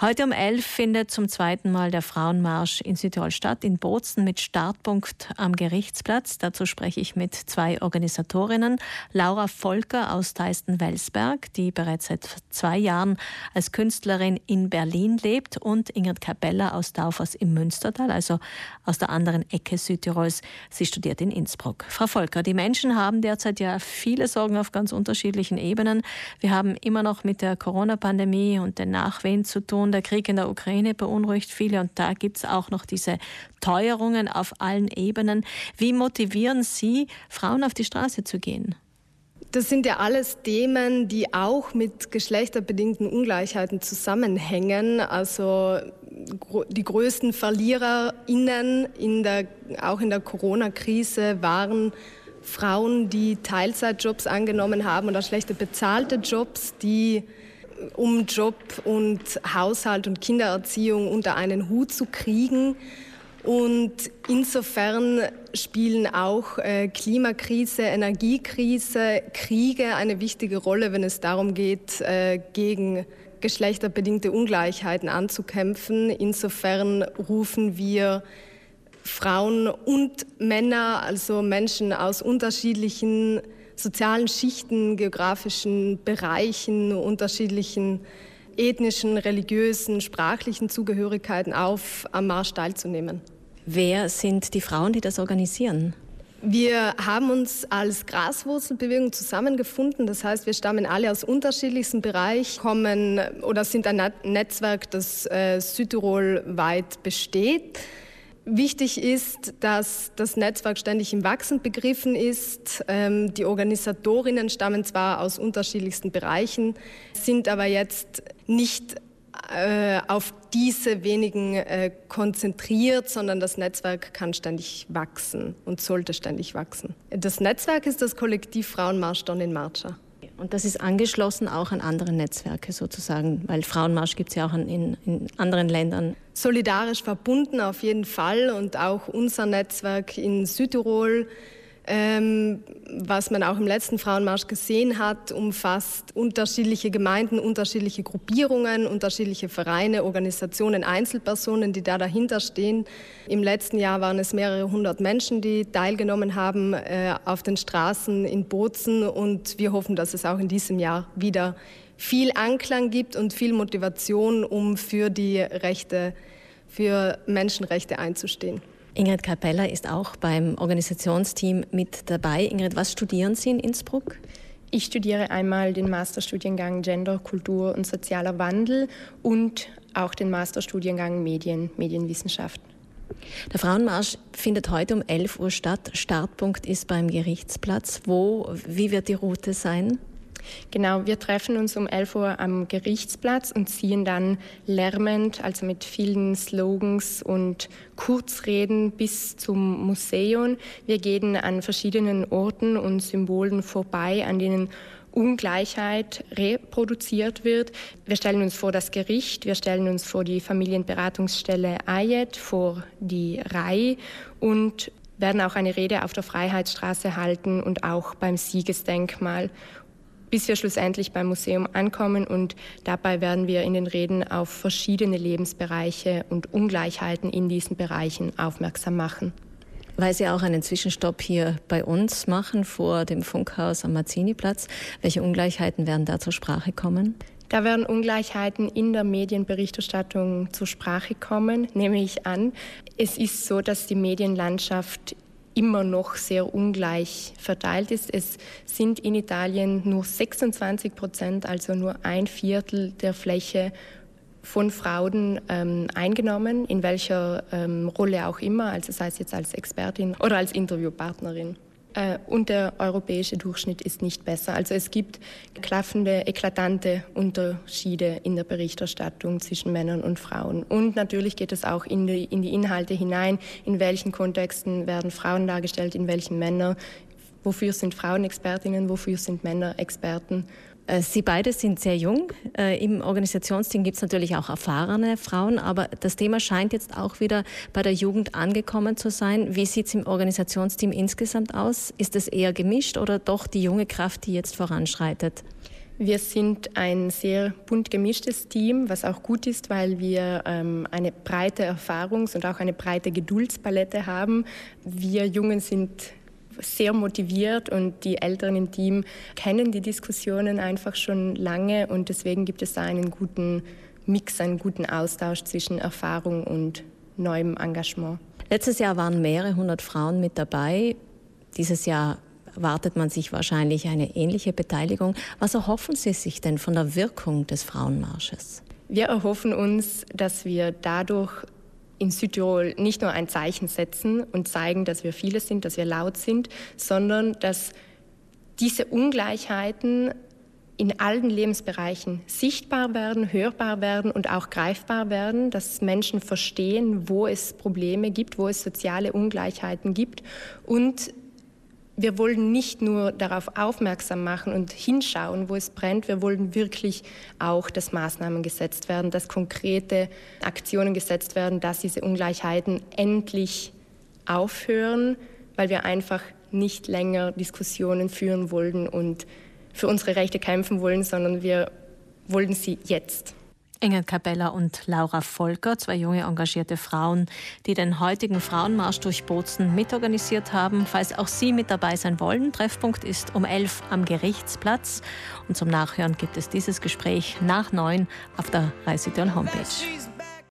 Heute um 11 findet zum zweiten Mal der Frauenmarsch in Südtirol statt, in Bozen mit Startpunkt am Gerichtsplatz. Dazu spreche ich mit zwei Organisatorinnen. Laura Volker aus Theisten-Welsberg, die bereits seit zwei Jahren als Künstlerin in Berlin lebt, und Ingrid Capella aus Daufers im Münstertal, also aus der anderen Ecke Südtirols. Sie studiert in Innsbruck. Frau Volker, die Menschen haben derzeit ja viele Sorgen auf ganz unterschiedlichen Ebenen. Wir haben immer noch mit der Corona-Pandemie und den Nachwehen zu tun. Der Krieg in der Ukraine beunruhigt viele und da gibt es auch noch diese Teuerungen auf allen Ebenen. Wie motivieren Sie, Frauen auf die Straße zu gehen? Das sind ja alles Themen, die auch mit geschlechterbedingten Ungleichheiten zusammenhängen. Also die größten VerliererInnen in der, auch in der Corona-Krise waren Frauen, die Teilzeitjobs angenommen haben oder schlechte bezahlte Jobs, die um Job und Haushalt und Kindererziehung unter einen Hut zu kriegen. Und insofern spielen auch äh, Klimakrise, Energiekrise, Kriege eine wichtige Rolle, wenn es darum geht, äh, gegen geschlechterbedingte Ungleichheiten anzukämpfen. Insofern rufen wir Frauen und Männer, also Menschen aus unterschiedlichen sozialen Schichten, geografischen Bereichen, unterschiedlichen ethnischen, religiösen, sprachlichen Zugehörigkeiten auf, am Marsch teilzunehmen. Wer sind die Frauen, die das organisieren? Wir haben uns als Graswurzelbewegung zusammengefunden. Das heißt, wir stammen alle aus unterschiedlichsten Bereichen, kommen oder sind ein Netzwerk, das äh, Südtirol weit besteht. Wichtig ist, dass das Netzwerk ständig im Wachsen begriffen ist. Ähm, die Organisatorinnen stammen zwar aus unterschiedlichsten Bereichen, sind aber jetzt nicht äh, auf diese wenigen äh, konzentriert, sondern das Netzwerk kann ständig wachsen und sollte ständig wachsen. Das Netzwerk ist das Kollektiv Frauenmarsch Don in Marcha. Und das ist angeschlossen auch an andere Netzwerke sozusagen, weil Frauenmarsch gibt es ja auch in, in anderen Ländern. Solidarisch verbunden auf jeden Fall und auch unser Netzwerk in Südtirol ähm, was man auch im letzten Frauenmarsch gesehen hat, umfasst unterschiedliche Gemeinden, unterschiedliche Gruppierungen, unterschiedliche Vereine, Organisationen, Einzelpersonen, die da dahinter stehen. Im letzten Jahr waren es mehrere hundert Menschen, die teilgenommen haben äh, auf den Straßen in Bozen und wir hoffen, dass es auch in diesem Jahr wieder viel Anklang gibt und viel Motivation, um für die Rechte, für Menschenrechte einzustehen. Ingrid Capella ist auch beim Organisationsteam mit dabei. Ingrid, was studieren Sie in Innsbruck? Ich studiere einmal den Masterstudiengang Gender, Kultur und sozialer Wandel und auch den Masterstudiengang Medien, Medienwissenschaften. Der Frauenmarsch findet heute um 11 Uhr statt. Startpunkt ist beim Gerichtsplatz. Wo, wie wird die Route sein? Genau, wir treffen uns um 11 Uhr am Gerichtsplatz und ziehen dann lärmend, also mit vielen Slogans und Kurzreden bis zum Museum. Wir gehen an verschiedenen Orten und Symbolen vorbei, an denen Ungleichheit reproduziert wird. Wir stellen uns vor das Gericht, wir stellen uns vor die Familienberatungsstelle AYET, vor die RAI und werden auch eine Rede auf der Freiheitsstraße halten und auch beim Siegesdenkmal bis wir schlussendlich beim Museum ankommen und dabei werden wir in den Reden auf verschiedene Lebensbereiche und Ungleichheiten in diesen Bereichen aufmerksam machen. Weil Sie auch einen Zwischenstopp hier bei uns machen vor dem Funkhaus am Mazzini-Platz, welche Ungleichheiten werden da zur Sprache kommen? Da werden Ungleichheiten in der Medienberichterstattung zur Sprache kommen, nehme ich an. Es ist so, dass die Medienlandschaft immer noch sehr ungleich verteilt ist. Es sind in Italien nur 26 Prozent, also nur ein Viertel der Fläche von Frauen ähm, eingenommen, in welcher ähm, Rolle auch immer, also sei es jetzt als Expertin oder als Interviewpartnerin. Äh, und der europäische Durchschnitt ist nicht besser. Also es gibt klaffende, eklatante Unterschiede in der Berichterstattung zwischen Männern und Frauen. Und natürlich geht es auch in die, in die Inhalte hinein, in welchen Kontexten werden Frauen dargestellt, in welchen Männer, wofür sind Frauen Expertinnen, wofür sind Männer Experten. Äh, Sie beide sind sehr jung. Äh, Im Organisationsteam gibt es natürlich auch erfahrene Frauen, aber das Thema scheint jetzt auch wieder bei der Jugend angekommen zu sein. Wie sieht es im Organisationsteam insgesamt aus? Ist es eher gemischt oder doch die junge Kraft, die jetzt voranschreitet? Wir sind ein sehr bunt gemischtes Team, was auch gut ist, weil wir ähm, eine breite Erfahrungs- und auch eine breite Geduldspalette haben. Wir Jungen sind sehr motiviert und die Älteren im Team kennen die Diskussionen einfach schon lange und deswegen gibt es da einen guten Mix, einen guten Austausch zwischen Erfahrung und neuem Engagement. Letztes Jahr waren mehrere hundert Frauen mit dabei. Dieses Jahr wartet man sich wahrscheinlich eine ähnliche Beteiligung. Was erhoffen Sie sich denn von der Wirkung des Frauenmarsches? Wir erhoffen uns, dass wir dadurch in Südtirol nicht nur ein Zeichen setzen und zeigen, dass wir viele sind, dass wir laut sind, sondern dass diese Ungleichheiten in allen Lebensbereichen sichtbar werden, hörbar werden und auch greifbar werden, dass Menschen verstehen, wo es Probleme gibt, wo es soziale Ungleichheiten gibt und wir wollen nicht nur darauf aufmerksam machen und hinschauen, wo es brennt, wir wollen wirklich auch, dass Maßnahmen gesetzt werden, dass konkrete Aktionen gesetzt werden, dass diese Ungleichheiten endlich aufhören, weil wir einfach nicht länger Diskussionen führen wollen und für unsere Rechte kämpfen wollen, sondern wir wollen sie jetzt. Inge Capella und Laura Volker, zwei junge engagierte Frauen, die den heutigen Frauenmarsch durch Bozen mitorganisiert haben. Falls auch Sie mit dabei sein wollen, Treffpunkt ist um 11 am Gerichtsplatz. Und zum Nachhören gibt es dieses Gespräch nach 9 auf der Reisetirn Homepage.